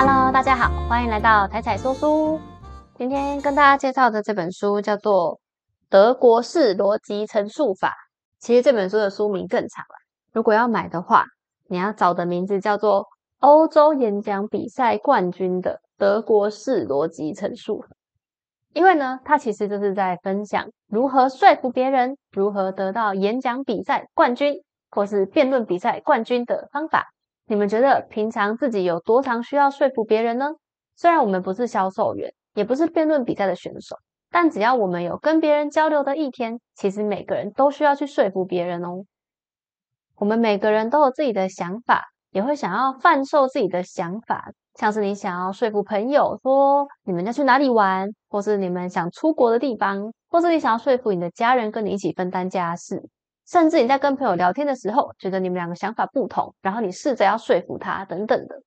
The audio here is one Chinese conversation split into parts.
Hello，大家好，欢迎来到彩彩说书。今天跟大家介绍的这本书叫做《德国式逻辑陈述法》。其实这本书的书名更长了，如果要买的话，你要找的名字叫做《欧洲演讲比赛冠军的德国式逻辑陈述》。因为呢，它其实就是在分享如何说服别人，如何得到演讲比赛冠军或是辩论比赛冠军的方法。你们觉得平常自己有多常需要说服别人呢？虽然我们不是销售员，也不是辩论比赛的选手，但只要我们有跟别人交流的一天，其实每个人都需要去说服别人哦。我们每个人都有自己的想法，也会想要贩售自己的想法，像是你想要说服朋友说你们要去哪里玩，或是你们想出国的地方，或是你想要说服你的家人跟你一起分担家事。甚至你在跟朋友聊天的时候，觉得你们两个想法不同，然后你试着要说服他等等的。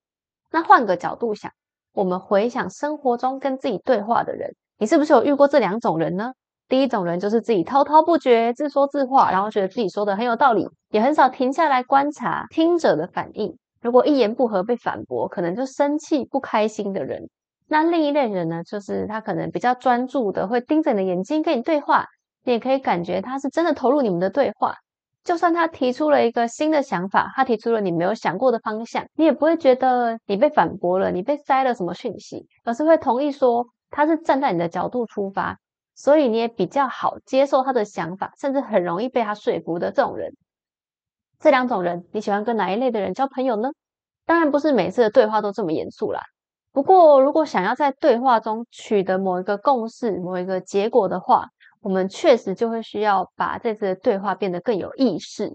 那换个角度想，我们回想生活中跟自己对话的人，你是不是有遇过这两种人呢？第一种人就是自己滔滔不绝、自说自话，然后觉得自己说的很有道理，也很少停下来观察听者的反应。如果一言不合被反驳，可能就生气不开心的人。那另一类人呢，就是他可能比较专注的，会盯着你的眼睛跟你对话。你也可以感觉他是真的投入你们的对话，就算他提出了一个新的想法，他提出了你没有想过的方向，你也不会觉得你被反驳了，你被塞了什么讯息，而是会同意说他是站在你的角度出发，所以你也比较好接受他的想法，甚至很容易被他说服的这种人。这两种人，你喜欢跟哪一类的人交朋友呢？当然不是每次的对话都这么严肃啦。不过如果想要在对话中取得某一个共识、某一个结果的话，我们确实就会需要把这次的对话变得更有意识，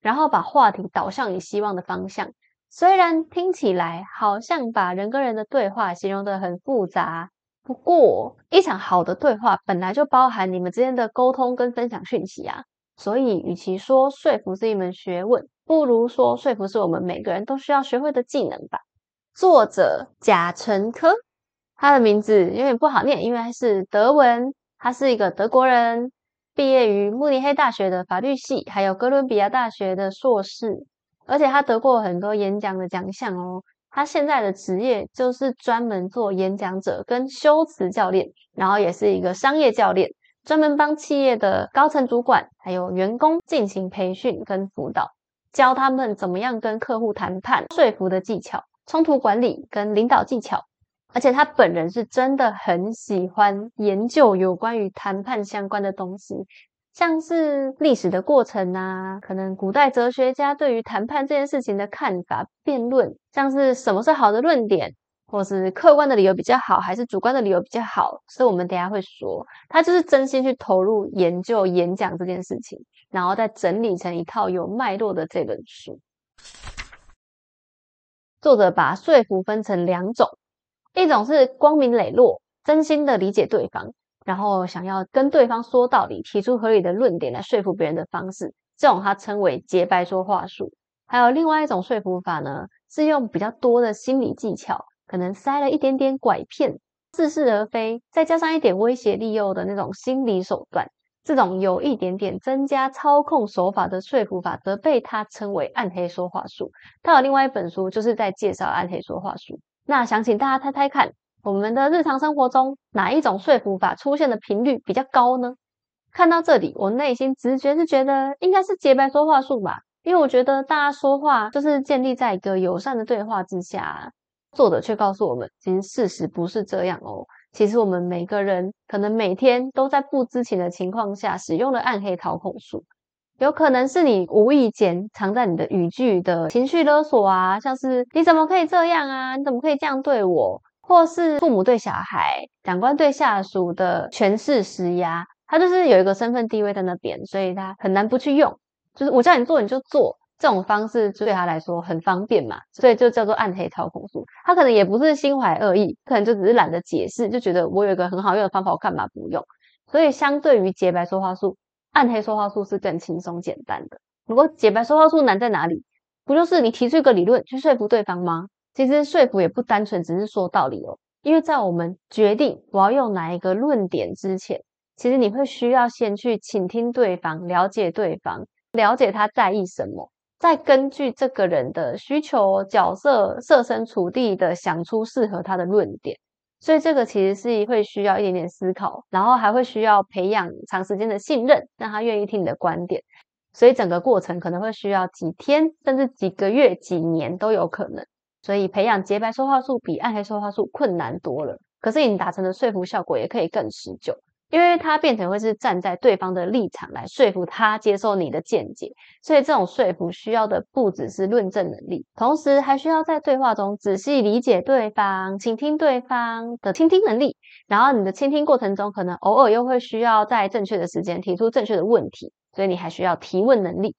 然后把话题导向你希望的方向。虽然听起来好像把人跟人的对话形容的很复杂，不过一场好的对话本来就包含你们之间的沟通跟分享讯息啊。所以，与其说说服是一门学问，不如说说服是我们每个人都需要学会的技能吧。作者贾成科，他的名字有点不好念，因为是德文。他是一个德国人，毕业于慕尼黑大学的法律系，还有哥伦比亚大学的硕士，而且他得过很多演讲的奖项哦。他现在的职业就是专门做演讲者跟修辞教练，然后也是一个商业教练，专门帮企业的高层主管还有员工进行培训跟辅导，教他们怎么样跟客户谈判、说服的技巧、冲突管理跟领导技巧。而且他本人是真的很喜欢研究有关于谈判相关的东西，像是历史的过程啊，可能古代哲学家对于谈判这件事情的看法、辩论，像是什么是好的论点，或是客观的理由比较好，还是主观的理由比较好，所以我们等下会说，他就是真心去投入研究演讲这件事情，然后再整理成一套有脉络的这本书。作者把说服分成两种。一种是光明磊落、真心的理解对方，然后想要跟对方说道理、提出合理的论点来说服别人的方式，这种他称为洁白说话术。还有另外一种说服法呢，是用比较多的心理技巧，可能塞了一点点拐骗、似是而非，再加上一点威胁利诱的那种心理手段，这种有一点点增加操控手法的说服法，则被他称为暗黑说话术。他有另外一本书，就是在介绍暗黑说话术。那想请大家猜猜看，我们的日常生活中哪一种说服法出现的频率比较高呢？看到这里，我内心直觉是觉得应该是洁白说话术吧，因为我觉得大家说话就是建立在一个友善的对话之下。作者却告诉我们，其实事实不是这样哦。其实我们每个人可能每天都在不知情的情况下使用了暗黑操控术。有可能是你无意间藏在你的语句的情绪勒索啊，像是你怎么可以这样啊？你怎么可以这样对我？或是父母对小孩、长官对下属的权势施压，他就是有一个身份地位在那边，所以他很难不去用。就是我叫你做你就做，这种方式对他来说很方便嘛，所以就叫做暗黑操控术。他可能也不是心怀恶意，可能就只是懒得解释，就觉得我有一个很好用的方法，我干嘛不用？所以相对于洁白说话术。暗黑说话术是更轻松简单的。如果解白说话术难在哪里？不就是你提出一个理论去说服对方吗？其实说服也不单纯只是说道理哦，因为在我们决定我要用哪一个论点之前，其实你会需要先去倾听对方，了解对方，了解他在意什么，再根据这个人的需求、角色、设身处地的想出适合他的论点。所以这个其实是会需要一点点思考，然后还会需要培养长时间的信任，让他愿意听你的观点。所以整个过程可能会需要几天，甚至几个月、几年都有可能。所以培养洁白说话术比暗黑说话术困难多了，可是你达成的说服效果也可以更持久。因为他变成会是站在对方的立场来说服他接受你的见解，所以这种说服需要的不只是论证能力，同时还需要在对话中仔细理解对方、倾听对方的倾听能力。然后你的倾听过程中，可能偶尔又会需要在正确的时间提出正确的问题，所以你还需要提问能力。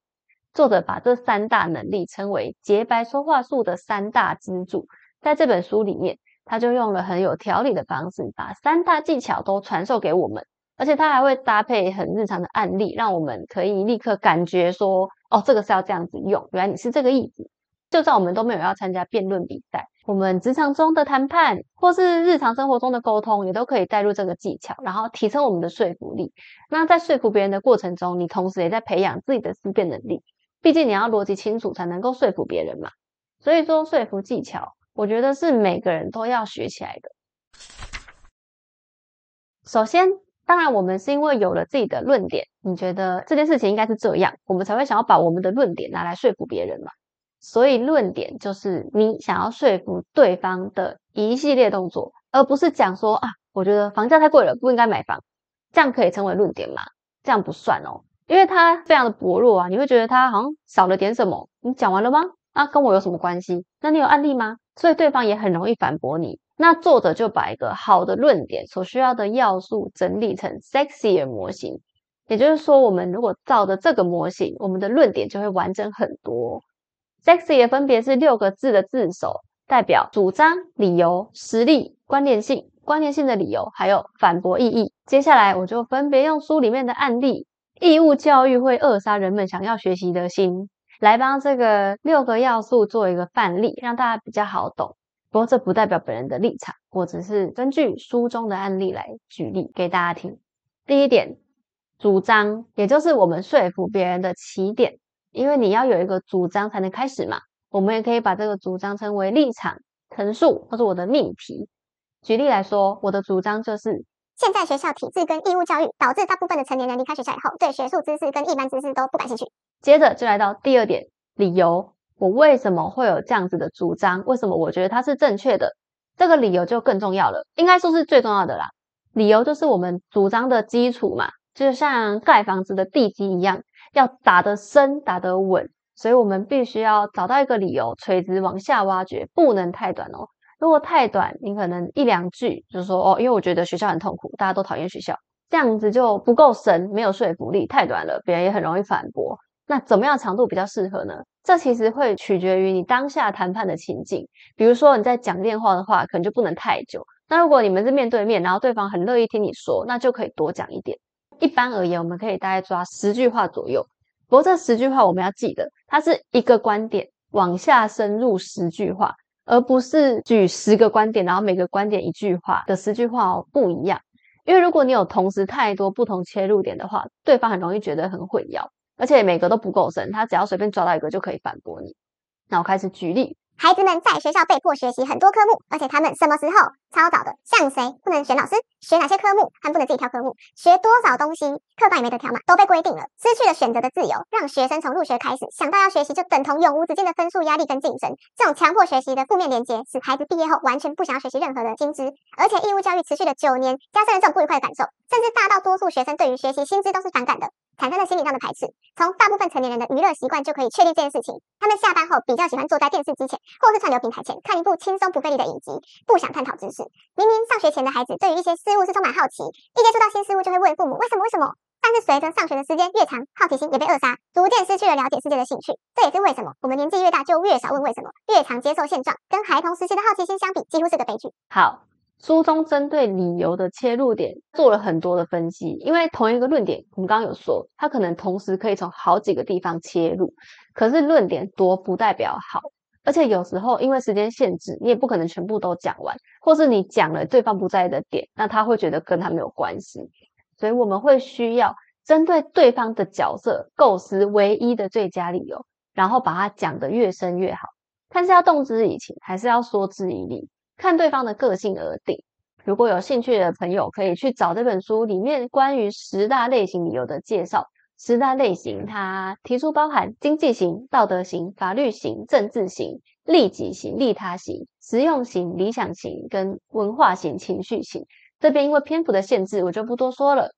作者把这三大能力称为洁白说话术的三大支柱，在这本书里面。他就用了很有条理的方式，把三大技巧都传授给我们，而且他还会搭配很日常的案例，让我们可以立刻感觉说，哦，这个是要这样子用，原来你是这个意思。就算我们都没有要参加辩论比赛，我们职场中的谈判或是日常生活中的沟通，也都可以带入这个技巧，然后提升我们的说服力。那在说服别人的过程中，你同时也在培养自己的思辨能力，毕竟你要逻辑清楚才能够说服别人嘛。所以说，说服技巧。我觉得是每个人都要学起来的。首先，当然我们是因为有了自己的论点，你觉得这件事情应该是这样，我们才会想要把我们的论点拿来说服别人嘛。所以，论点就是你想要说服对方的一系列动作，而不是讲说啊，我觉得房价太贵了，不应该买房，这样可以称为论点吗？这样不算哦，因为它非常的薄弱啊，你会觉得它好像少了点什么。你讲完了吗？那跟我有什么关系？那你有案例吗？所以对方也很容易反驳你。那作者就把一个好的论点所需要的要素整理成 sexier 模型，也就是说，我们如果照着这个模型，我们的论点就会完整很多。sexier 分别是六个字的字首，代表主张、理由、实力、关联性、关联性的理由，还有反驳意义。接下来我就分别用书里面的案例，义务教育会扼杀人们想要学习的心。来帮这个六个要素做一个范例，让大家比较好懂。不过这不代表本人的立场，我只是根据书中的案例来举例给大家听。第一点，主张，也就是我们说服别人的起点，因为你要有一个主张才能开始嘛。我们也可以把这个主张称为立场陈述，或者我的命题。举例来说，我的主张就是：现在学校体制跟义务教育，导致大部分的成年人离开学校以后，对学术知识跟一般知识都不感兴趣。接着就来到第二点，理由，我为什么会有这样子的主张？为什么我觉得它是正确的？这个理由就更重要了，应该说是最重要的啦。理由就是我们主张的基础嘛，就像盖房子的地基一样，要打得深、打得稳，所以我们必须要找到一个理由，垂直往下挖掘，不能太短哦。如果太短，你可能一两句就说哦，因为我觉得学校很痛苦，大家都讨厌学校，这样子就不够深，没有说服力，太短了，别人也很容易反驳。那怎么样长度比较适合呢？这其实会取决于你当下谈判的情境。比如说你在讲电话的话，可能就不能太久。那如果你们是面对面，然后对方很乐意听你说，那就可以多讲一点。一般而言，我们可以大概抓十句话左右。不过这十句话我们要记得，它是一个观点往下深入十句话，而不是举十个观点，然后每个观点一句话的十句话哦不一样。因为如果你有同时太多不同切入点的话，对方很容易觉得很混淆。而且每个都不够深，他只要随便抓到一个就可以反驳你。那我开始举例。孩子们在学校被迫学习很多科目，而且他们什么时候抄早的？像谁不能选老师？学哪些科目？还不能自己挑科目？学多少东西？课本也没得挑嘛，都被规定了，失去了选择的自由，让学生从入学开始想到要学习就等同永无止境的分数压力跟竞争。这种强迫学习的负面连接，使孩子毕业后完全不想要学习任何的新知，而且义务教育持续了九年，加深了这种不愉快的感受，甚至大到多数学生对于学习薪资都是反感的。产生了心理上的排斥。从大部分成年人的娱乐习惯就可以确定这件事情。他们下班后比较喜欢坐在电视机前，或是串流平台前看一部轻松不费力的影集，不想探讨知识。明明上学前的孩子对于一些事事物是充满好奇，一接触到新事物就会问父母为什么为什么。但是随着上学的时间越长，好奇心也被扼杀，逐渐失去了了解世界的兴趣。这也是为什么我们年纪越大就越少问为什么，越常接受现状。跟孩童时期的好奇心相比，几乎是个悲剧。好。书中针对理由的切入点做了很多的分析，因为同一个论点，我们刚刚有说，它可能同时可以从好几个地方切入。可是论点多不代表好，而且有时候因为时间限制，你也不可能全部都讲完，或是你讲了对方不在意的点，那他会觉得跟他没有关系。所以我们会需要针对对方的角色构思唯一的最佳理由，然后把它讲得越深越好。看是要动之以情，还是要说之以理，看对方的个性而定。如果有兴趣的朋友，可以去找这本书里面关于十大类型理由的介绍。十大类型，它提出包含经济型、道德型、法律型、政治型、利己型、利他型、实用型、理想型跟文化型、情绪型。这边因为篇幅的限制，我就不多说了。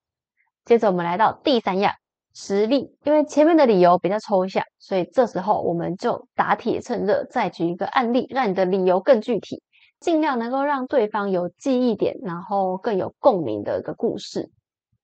接着我们来到第三样，实例。因为前面的理由比较抽象，所以这时候我们就打铁趁热，再举一个案例，让你的理由更具体，尽量能够让对方有记忆点，然后更有共鸣的一个故事。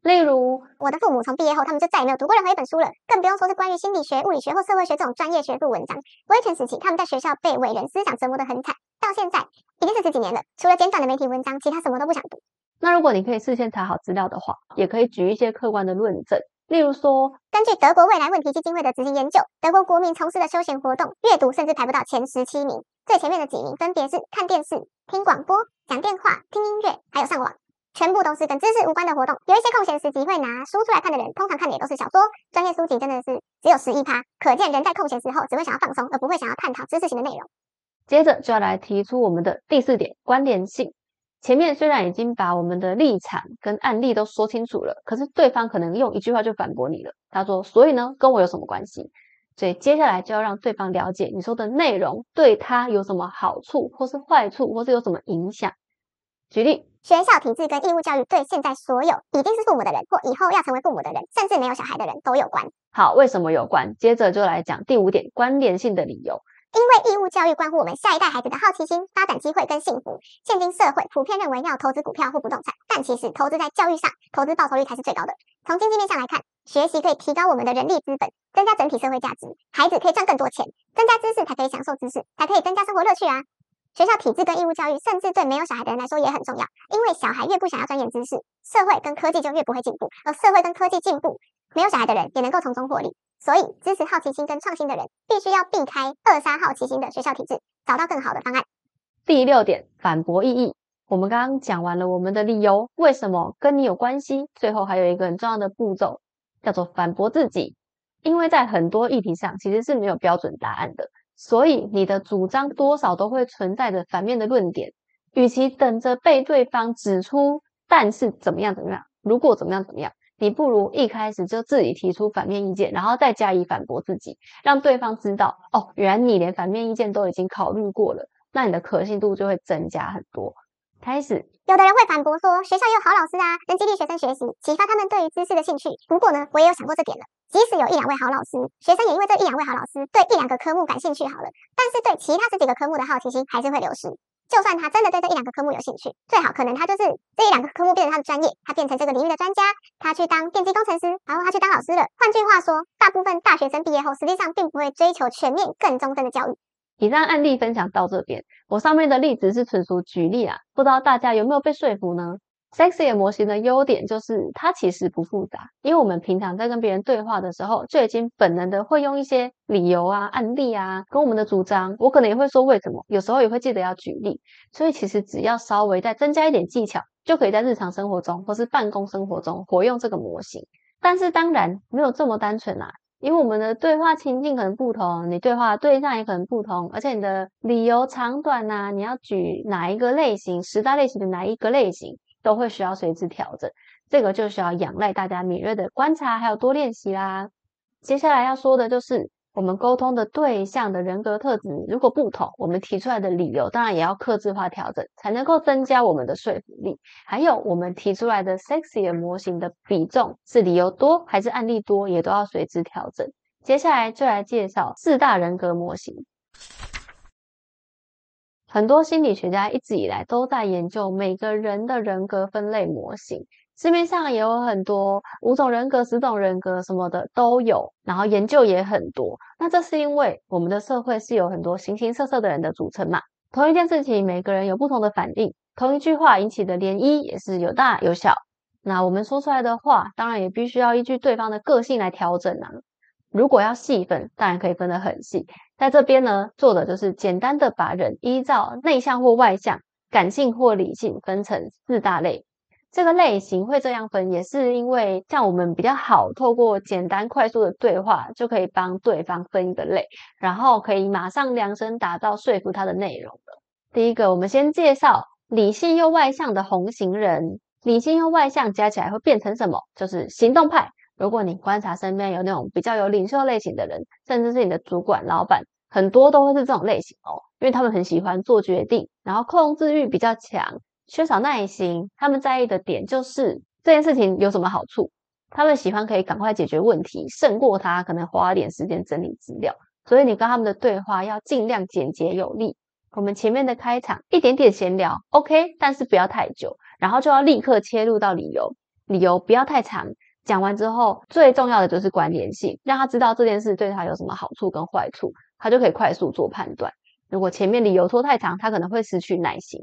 例如，我的父母从毕业后，他们就再也没有读过任何一本书了，更不用说是关于心理学、物理学或社会学这种专业学术文章。威权时期，他们在学校被伟人思想折磨得很惨，到现在已经是十几年了，除了简短的媒体文章，其他什么都不想读。那如果你可以事先查好资料的话，也可以举一些客观的论证，例如说，根据德国未来问题基金会的执行研究，德国国民从事的休闲活动，阅读甚至排不到前十七名，最前面的几名分别是看电视、听广播、讲电话、听音乐，还有上网。全部都是跟知识无关的活动。有一些空闲时机会拿书出来看的人，通常看的也都是小说。专业书籍真的是只有十一趴，可见人在空闲时候只会想要放松，而不会想要探讨知识型的内容。接着就要来提出我们的第四点关联性。前面虽然已经把我们的立场跟案例都说清楚了，可是对方可能用一句话就反驳你了。他说：“所以呢，跟我有什么关系？”所以接下来就要让对方了解你说的内容对他有什么好处，或是坏处，或是有什么影响。举例。学校体制跟义务教育对现在所有已经是父母的人，或以后要成为父母的人，甚至没有小孩的人都有关。好，为什么有关？接着就来讲第五点关联性的理由。因为义务教育关乎我们下一代孩子的好奇心、发展机会跟幸福。现今社会普遍认为要投资股票或不动产，但其实投资在教育上，投资报酬率才是最高的。从经济面上来看，学习可以提高我们的人力资本，增加整体社会价值。孩子可以赚更多钱，增加知识才可以享受知识，才可以增加生活乐趣啊。学校体制跟义务教育，甚至对没有小孩的人来说也很重要。因为小孩越不想要钻研知识，社会跟科技就越不会进步。而社会跟科技进步，没有小孩的人也能够从中获利。所以，支持好奇心跟创新的人，必须要避开扼杀好奇心的学校体制，找到更好的方案。第六点，反驳意义。我们刚刚讲完了我们的理由，为什么跟你有关系？最后还有一个很重要的步骤，叫做反驳自己。因为在很多议题上，其实是没有标准答案的。所以你的主张多少都会存在着反面的论点，与其等着被对方指出，但是怎么样怎么样，如果怎么样怎么样，你不如一开始就自己提出反面意见，然后再加以反驳自己，让对方知道哦，原来你连反面意见都已经考虑过了，那你的可信度就会增加很多。开始，有的人会反驳说，学校也有好老师啊，能激励学生学习，启发他们对于知识的兴趣。不过呢，我也有想过这点了。即使有一两位好老师，学生也因为这一两位好老师对一两个科目感兴趣好了，但是对其他十几个科目的好奇心还是会流失。就算他真的对这一两个科目有兴趣，最好可能他就是这一两个科目变成他的专业，他变成这个领域的专家，他去当电机工程师，然后他去当老师了。换句话说，大部分大学生毕业后，实际上并不会追求全面更终身的教育。以上案例分享到这边，我上面的例子是纯属举例啊，不知道大家有没有被说服呢？Sexy 模型的优点就是它其实不复杂，因为我们平常在跟别人对话的时候，就已经本能的会用一些理由啊、案例啊，跟我们的主张，我可能也会说为什么，有时候也会记得要举例，所以其实只要稍微再增加一点技巧，就可以在日常生活中或是办公生活中活用这个模型。但是当然没有这么单纯啊，因为我们的对话情境可能不同，你对话对象也可能不同，而且你的理由长短呐，你要举哪一个类型，十大类型的哪一个类型。都会需要随之调整，这个就需要仰赖大家敏锐的观察，还有多练习啦。接下来要说的就是我们沟通的对象的人格特质如果不同，我们提出来的理由当然也要克制化调整，才能够增加我们的说服力。还有我们提出来的 sexy 模型的比重是理由多还是案例多，也都要随之调整。接下来就来介绍四大人格模型。很多心理学家一直以来都在研究每个人的人格分类模型，市面上也有很多五种人格、十种人格什么的都有，然后研究也很多。那这是因为我们的社会是有很多形形色色的人的组成嘛。同一件事情，每个人有不同的反应；同一句话引起的涟漪也是有大有小。那我们说出来的话，当然也必须要依据对方的个性来调整啊。如果要细分，当然可以分得很细。在这边呢，做的就是简单的把人依照内向或外向、感性或理性分成四大类。这个类型会这样分，也是因为像我们比较好透过简单快速的对话，就可以帮对方分一个类，然后可以马上量身打造说服他的内容了。第一个，我们先介绍理性又外向的红型人。理性又外向加起来会变成什么？就是行动派。如果你观察身边有那种比较有领袖类型的人，甚至是你的主管、老板，很多都会是这种类型哦，因为他们很喜欢做决定，然后控制欲比较强，缺少耐心。他们在意的点就是这件事情有什么好处，他们喜欢可以赶快解决问题，胜过他可能花点时间整理资料。所以你跟他们的对话要尽量简洁有力。我们前面的开场一点点闲聊，OK，但是不要太久，然后就要立刻切入到理由，理由不要太长。讲完之后，最重要的就是关联性，让他知道这件事对他有什么好处跟坏处，他就可以快速做判断。如果前面理由拖太长，他可能会失去耐心。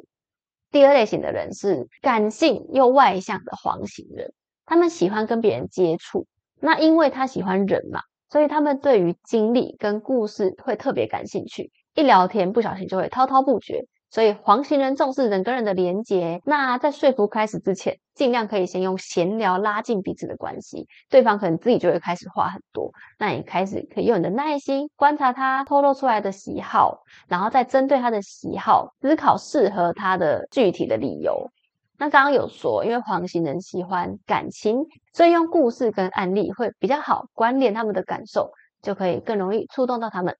第二类型的人是感性又外向的黄型人，他们喜欢跟别人接触，那因为他喜欢人嘛，所以他们对于经历跟故事会特别感兴趣，一聊天不小心就会滔滔不绝。所以黄型人重视人跟人的连结，那在说服开始之前，尽量可以先用闲聊拉近彼此的关系，对方可能自己就会开始话很多。那你开始可以用你的耐心观察他透露出来的喜好，然后再针对他的喜好思考适合他的具体的理由。那刚刚有说，因为黄型人喜欢感情，所以用故事跟案例会比较好关联他们的感受，就可以更容易触动到他们。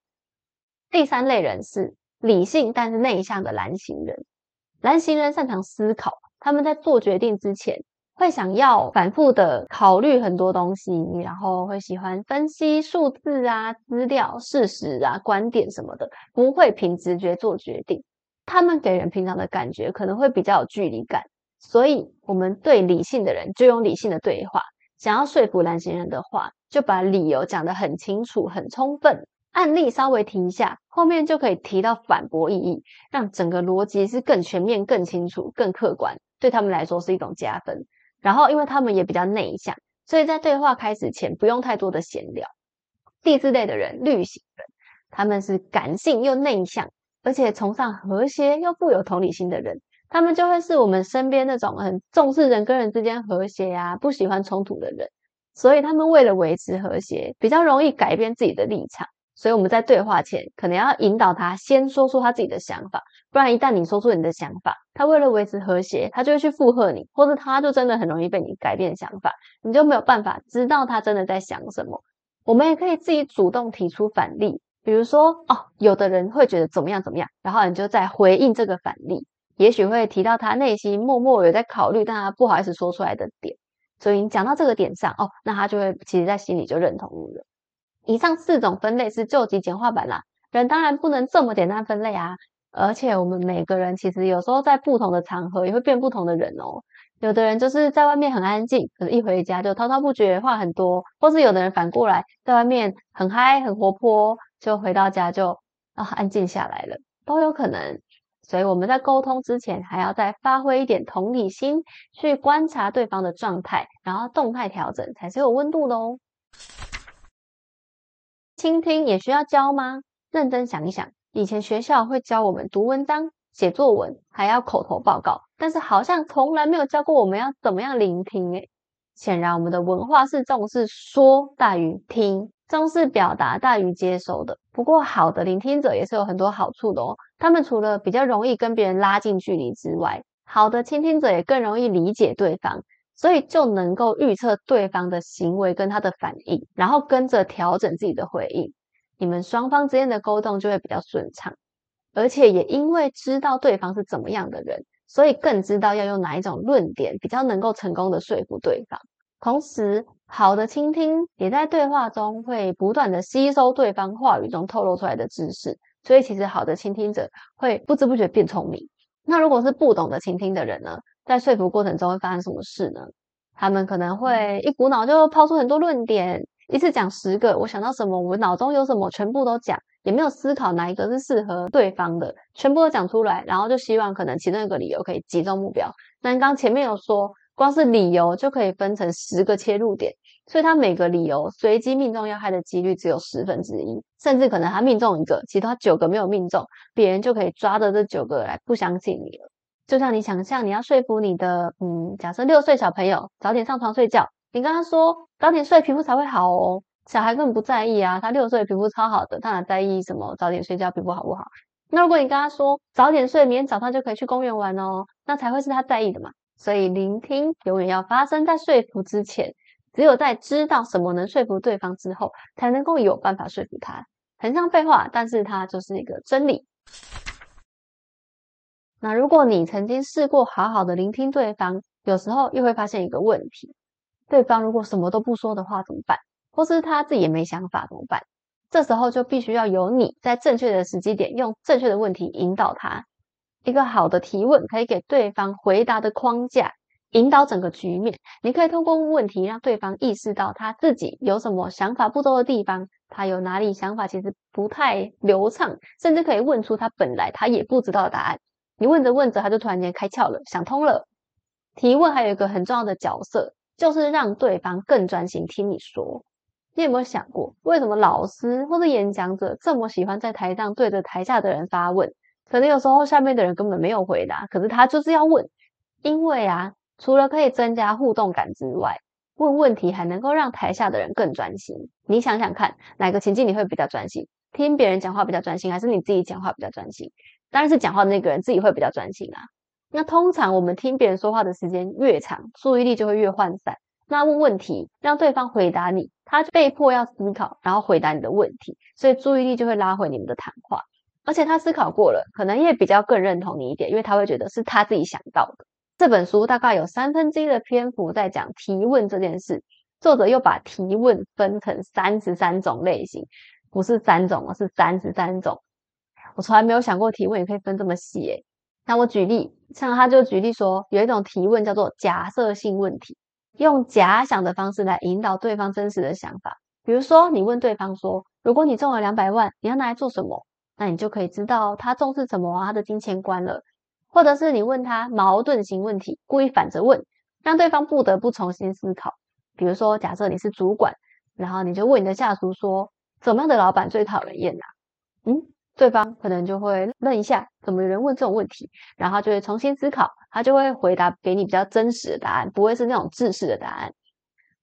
第三类人是。理性但是内向的蓝型人，蓝型人擅长思考，他们在做决定之前会想要反复的考虑很多东西，然后会喜欢分析数字啊、资料、事实啊、观点什么的，不会凭直觉做决定。他们给人平常的感觉可能会比较有距离感，所以我们对理性的人就用理性的对话，想要说服蓝型人的话，就把理由讲得很清楚、很充分。案例稍微提一下，后面就可以提到反驳意义，让整个逻辑是更全面、更清楚、更客观，对他们来说是一种加分。然后，因为他们也比较内向，所以在对话开始前不用太多的闲聊。第四类的人，绿型人，他们是感性又内向，而且崇尚和谐又富有同理心的人，他们就会是我们身边那种很重视人跟人之间和谐呀，不喜欢冲突的人。所以，他们为了维持和谐，比较容易改变自己的立场。所以我们在对话前，可能要引导他先说出他自己的想法，不然一旦你说出你的想法，他为了维持和谐，他就会去附和你，或者他就真的很容易被你改变想法，你就没有办法知道他真的在想什么。我们也可以自己主动提出反例，比如说哦，有的人会觉得怎么样怎么样，然后你就在回应这个反例，也许会提到他内心默默有在考虑，但他不好意思说出来的点，所以你讲到这个点上，哦，那他就会其实在心里就认同你了。以上四种分类是救急简化版啦，人当然不能这么简单分类啊，而且我们每个人其实有时候在不同的场合也会变不同的人哦。有的人就是在外面很安静，可是一回家就滔滔不绝，话很多；或是有的人反过来，在外面很嗨很活泼，就回到家就啊安静下来了，都有可能。所以我们在沟通之前，还要再发挥一点同理心，去观察对方的状态，然后动态调整，才是有温度的哦。倾听也需要教吗？认真想一想，以前学校会教我们读文章、写作文，还要口头报告，但是好像从来没有教过我们要怎么样聆听。诶显然我们的文化是重视说大于听，重视表达大于接收的。不过，好的聆听者也是有很多好处的哦。他们除了比较容易跟别人拉近距离之外，好的倾听者也更容易理解对方。所以就能够预测对方的行为跟他的反应，然后跟着调整自己的回应，你们双方之间的沟通就会比较顺畅。而且也因为知道对方是怎么样的人，所以更知道要用哪一种论点比较能够成功的说服对方。同时，好的倾听也在对话中会不断的吸收对方话语中透露出来的知识，所以其实好的倾听者会不知不觉变聪明。那如果是不懂得倾听的人呢？在说服过程中会发生什么事呢？他们可能会一股脑就抛出很多论点，一次讲十个，我想到什么，我脑中有什么，全部都讲，也没有思考哪一个是适合对方的，全部都讲出来，然后就希望可能其中一个理由可以击中目标。但刚前面有说，光是理由就可以分成十个切入点，所以他每个理由随机命中要害的几率只有十分之一，甚至可能他命中一个，其他九个没有命中，别人就可以抓着这九个来不相信你了。就像你想象你要说服你的，嗯，假设六岁小朋友早点上床睡觉，你跟他说早点睡皮肤才会好哦，小孩根本不在意啊，他六岁皮肤超好的，他哪在意什么早点睡觉皮肤好不好？那如果你跟他说早点睡，明天早上就可以去公园玩哦，那才会是他在意的嘛。所以聆听永远要发生在说服之前，只有在知道什么能说服对方之后，才能够有办法说服他。很像废话，但是它就是一个真理。那如果你曾经试过好好的聆听对方，有时候又会发现一个问题：对方如果什么都不说的话怎么办？或是他自己也没想法怎么办？这时候就必须要有你在正确的时机点，用正确的问题引导他。一个好的提问可以给对方回答的框架，引导整个局面。你可以通过问问题，让对方意识到他自己有什么想法不周的地方，他有哪里想法其实不太流畅，甚至可以问出他本来他也不知道的答案。你问着问着，他就突然间开窍了，想通了。提问还有一个很重要的角色，就是让对方更专心听你说。你有没有想过，为什么老师或者演讲者这么喜欢在台上对着台下的人发问？可能有时候下面的人根本没有回答，可是他就是要问，因为啊，除了可以增加互动感之外，问问题还能够让台下的人更专心。你想想看，哪个情境你会比较专心？听别人讲话比较专心，还是你自己讲话比较专心？当然是讲话的那个人自己会比较专心啊。那通常我们听别人说话的时间越长，注意力就会越涣散。那问问题让对方回答你，他被迫要思考，然后回答你的问题，所以注意力就会拉回你们的谈话。而且他思考过了，可能也比较更认同你一点，因为他会觉得是他自己想到的。这本书大概有三分之一的篇幅在讲提问这件事，作者又把提问分成三十三种类型，不是三种，而是三十三种。我从来没有想过提问也可以分这么细诶。那我举例，像他就举例说，有一种提问叫做假设性问题，用假想的方式来引导对方真实的想法。比如说，你问对方说，如果你中了两百万，你要拿来做什么？那你就可以知道他重视什么啊，他的金钱观了。或者是你问他矛盾型问题，故意反着问，让对方不得不重新思考。比如说，假设你是主管，然后你就问你的下属说，怎么样的老板最讨人厌呐？嗯。对方可能就会愣一下，怎么有人问这种问题？然后就会重新思考，他就会回答给你比较真实的答案，不会是那种自式的答案。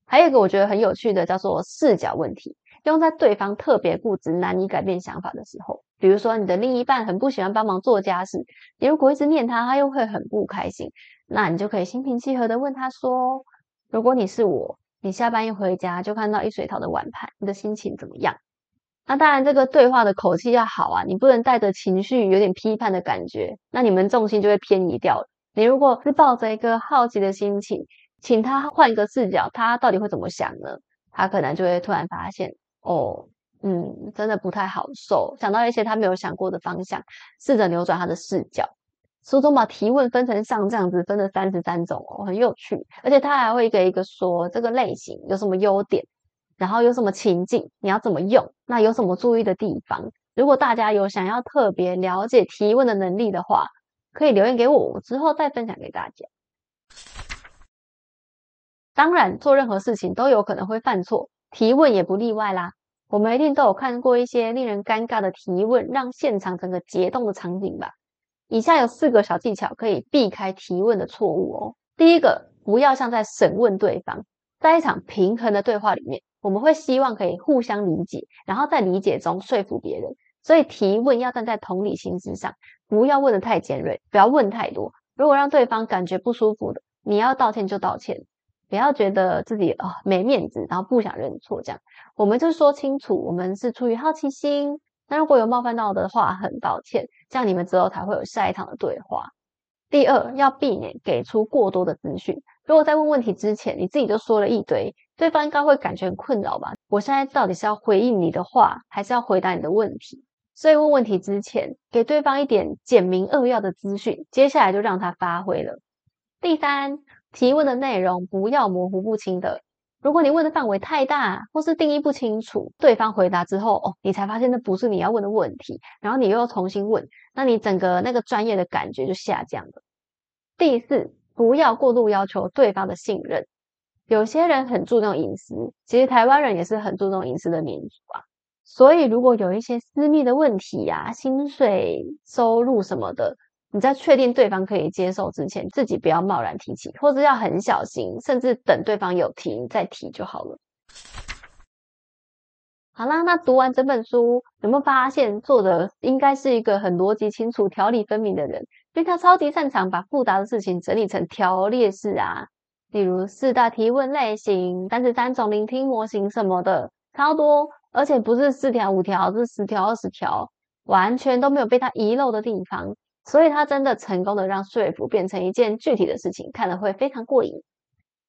还有一个我觉得很有趣的，叫做视角问题，用在对方特别固执、难以改变想法的时候。比如说，你的另一半很不喜欢帮忙做家事，你如果一直念他，他又会很不开心。那你就可以心平气和的问他说：“如果你是我，你下班一回家就看到一水淘的碗盘，你的心情怎么样？”那当然，这个对话的口气要好啊，你不能带着情绪、有点批判的感觉，那你们重心就会偏移掉了。你如果是抱着一个好奇的心情，请他换一个视角，他到底会怎么想呢？他可能就会突然发现，哦，嗯，真的不太好受，想到一些他没有想过的方向，试着扭转他的视角。书中把提问分成像这样子，分了三十三种哦，很有趣，而且他还会给一个说这个类型有什么优点。然后有什么情境，你要怎么用？那有什么注意的地方？如果大家有想要特别了解提问的能力的话，可以留言给我，我之后再分享给大家。当然，做任何事情都有可能会犯错，提问也不例外啦。我们一定都有看过一些令人尴尬的提问，让现场整个结冻的场景吧。以下有四个小技巧可以避开提问的错误哦。第一个，不要像在审问对方，在一场平衡的对话里面。我们会希望可以互相理解，然后在理解中说服别人。所以提问要站在同理心之上，不要问的太尖锐，不要问太多。如果让对方感觉不舒服的，你要道歉就道歉，不要觉得自己啊没面子，然后不想认错。这样我们就说清楚，我们是出于好奇心。那如果有冒犯到的话，很抱歉。这样你们之后才会有下一场的对话。第二，要避免给出过多的资讯。如果在问问题之前，你自己就说了一堆。对方应该会感觉很困扰吧？我现在到底是要回应你的话，还是要回答你的问题？所以问问题之前，给对方一点简明扼要的资讯，接下来就让他发挥了。第三，提问的内容不要模糊不清的。如果你问的范围太大，或是定义不清楚，对方回答之后，哦，你才发现那不是你要问的问题，然后你又要重新问，那你整个那个专业的感觉就下降了。第四，不要过度要求对方的信任。有些人很注重隐私，其实台湾人也是很注重隐私的民族啊。所以如果有一些私密的问题呀、薪水、收入什么的，你在确定对方可以接受之前，自己不要贸然提起，或者要很小心，甚至等对方有提再提就好了。好啦，那读完整本书，有没有发现作者应该是一个很逻辑清楚、条理分明的人？因为他超级擅长把复杂的事情整理成条列式啊，例如四大提问类型、单词三种聆听模型什么的，超多，而且不是四条五条，是十条二十条，完全都没有被他遗漏的地方。所以他真的成功的让说服变成一件具体的事情，看了会非常过瘾。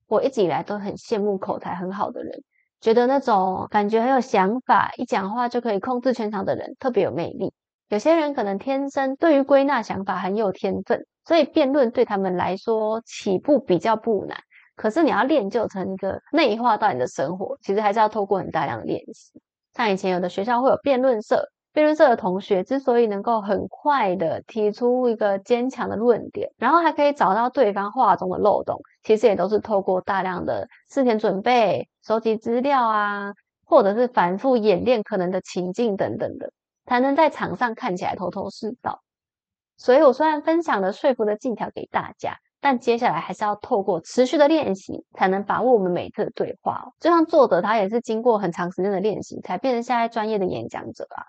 我一直以来都很羡慕口才很好的人，觉得那种感觉很有想法，一讲话就可以控制全场的人特别有魅力。有些人可能天生对于归纳想法很有天分，所以辩论对他们来说起步比较不难。可是你要练就成一个内化到你的生活，其实还是要透过很大量的练习。像以前有的学校会有辩论社。辩论社的同学之所以能够很快的提出一个坚强的论点，然后还可以找到对方话中的漏洞，其实也都是透过大量的事前准备、收集资料啊，或者是反复演练可能的情境等等的，才能在场上看起来头头是道。所以我虽然分享了说服的技巧给大家，但接下来还是要透过持续的练习，才能把握我们每一次的对话。就像作者他也是经过很长时间的练习，才变成现在专业的演讲者啊。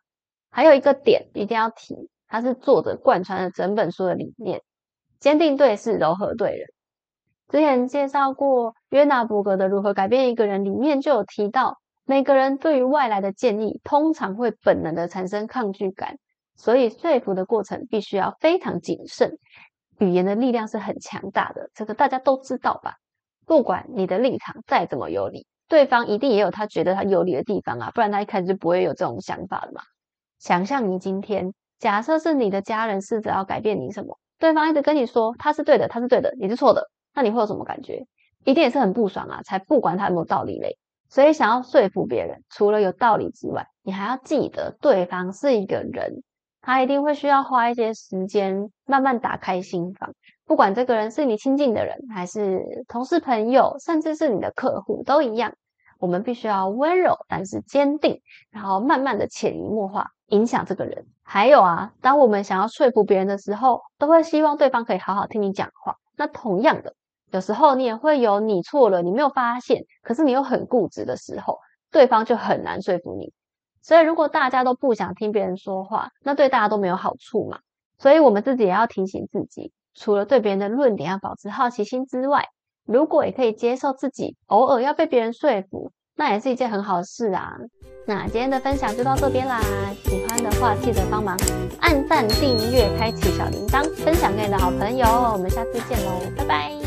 还有一个点一定要提，它是作者贯穿了整本书的理念：坚定对事，柔和对人。之前介绍过约纳伯格的《如何改变一个人》，里面就有提到，每个人对于外来的建议，通常会本能的产生抗拒感，所以说服的过程必须要非常谨慎。语言的力量是很强大的，这个大家都知道吧？不管你的立场再怎么有理，对方一定也有他觉得他有理的地方啊，不然他一开始就不会有这种想法了嘛。想象你今天，假设是你的家人试着要改变你什么，对方一直跟你说他是对的，他是对的，你是错的，那你会有什么感觉？一定也是很不爽啊！才不管他有没有道理嘞。所以想要说服别人，除了有道理之外，你还要记得对方是一个人，他一定会需要花一些时间慢慢打开心房。不管这个人是你亲近的人，还是同事朋友，甚至是你的客户，都一样。我们必须要温柔，但是坚定，然后慢慢的潜移默化。影响这个人，还有啊，当我们想要说服别人的时候，都会希望对方可以好好听你讲话。那同样的，有时候你也会有你错了，你没有发现，可是你又很固执的时候，对方就很难说服你。所以，如果大家都不想听别人说话，那对大家都没有好处嘛。所以我们自己也要提醒自己，除了对别人的论点要保持好奇心之外，如果也可以接受自己偶尔要被别人说服。那也是一件很好的事啊。那今天的分享就到这边啦，喜欢的话记得帮忙按赞、订阅、开启小铃铛，分享给你的好朋友。我们下次见喽，拜拜。